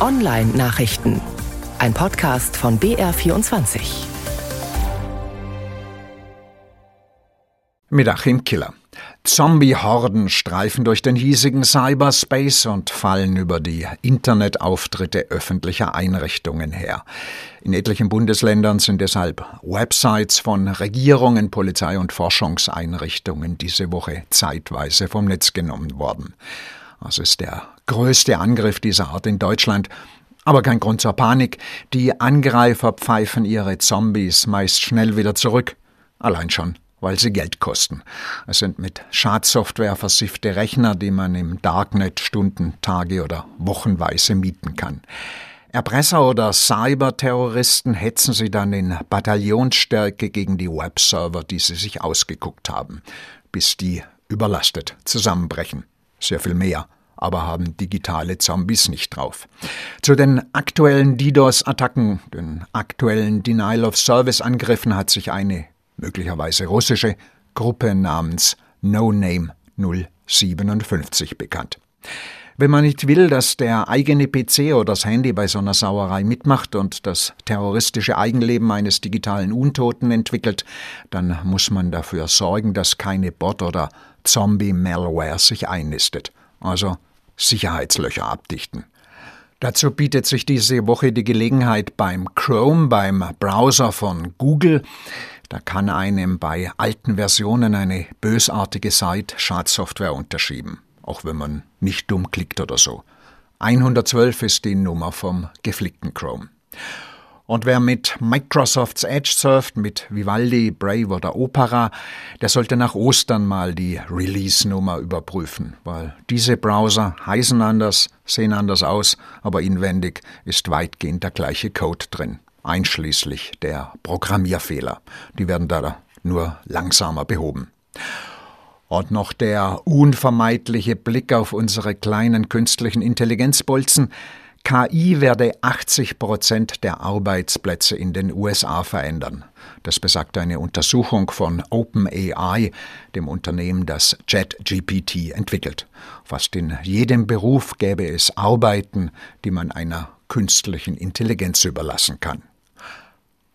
Online-Nachrichten. Ein Podcast von BR24. Mit Achim Killer. Zombie-Horden streifen durch den hiesigen Cyberspace und fallen über die Internetauftritte öffentlicher Einrichtungen her. In etlichen Bundesländern sind deshalb Websites von Regierungen, Polizei und Forschungseinrichtungen diese Woche zeitweise vom Netz genommen worden. Das ist der größte Angriff dieser Art in Deutschland. Aber kein Grund zur Panik. Die Angreifer pfeifen ihre Zombies meist schnell wieder zurück. Allein schon weil sie Geld kosten. Es sind mit Schadsoftware versiffte Rechner, die man im Darknet Stunden, Tage oder Wochenweise mieten kann. Erpresser oder Cyberterroristen hetzen sie dann in Bataillonsstärke gegen die Webserver, die sie sich ausgeguckt haben, bis die überlastet zusammenbrechen. Sehr viel mehr aber haben digitale Zombies nicht drauf. Zu den aktuellen DDoS-Attacken, den aktuellen Denial-of-Service-Angriffen hat sich eine möglicherweise russische, Gruppe namens No Name 057 bekannt. Wenn man nicht will, dass der eigene PC oder das Handy bei so einer Sauerei mitmacht und das terroristische Eigenleben eines digitalen Untoten entwickelt, dann muss man dafür sorgen, dass keine Bot- oder Zombie-Malware sich einnistet. Also Sicherheitslöcher abdichten. Dazu bietet sich diese Woche die Gelegenheit beim Chrome, beim Browser von Google. Da kann einem bei alten Versionen eine bösartige Site Schadsoftware unterschieben, auch wenn man nicht dumm klickt oder so. 112 ist die Nummer vom geflickten Chrome. Und wer mit Microsofts Edge surft, mit Vivaldi, Brave oder Opera, der sollte nach Ostern mal die Release-Nummer überprüfen, weil diese Browser heißen anders, sehen anders aus, aber inwendig ist weitgehend der gleiche Code drin einschließlich der Programmierfehler. Die werden da nur langsamer behoben. Und noch der unvermeidliche Blick auf unsere kleinen künstlichen Intelligenzbolzen. KI werde 80 Prozent der Arbeitsplätze in den USA verändern. Das besagt eine Untersuchung von OpenAI, dem Unternehmen, das JetGPT entwickelt. Fast in jedem Beruf gäbe es Arbeiten, die man einer künstlichen Intelligenz überlassen kann.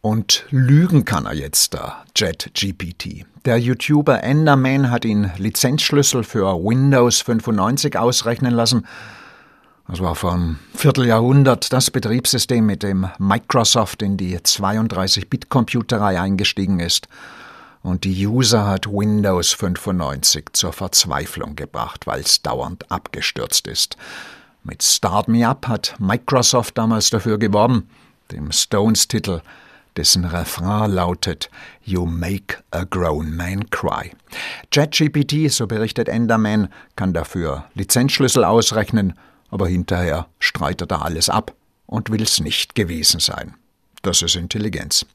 Und lügen kann er jetzt da, JetGPT. Der YouTuber Enderman hat ihn Lizenzschlüssel für Windows 95 ausrechnen lassen. Das war vor einem Vierteljahrhundert das Betriebssystem, mit dem Microsoft in die 32-Bit-Computerei eingestiegen ist. Und die User hat Windows 95 zur Verzweiflung gebracht, weil es dauernd abgestürzt ist. Mit Start Me Up hat Microsoft damals dafür geworben, dem Stones-Titel dessen Refrain lautet You make a grown man cry. ChatGPT, so berichtet Enderman, kann dafür Lizenzschlüssel ausrechnen, aber hinterher streitet er alles ab und will's nicht gewesen sein. Das ist Intelligenz.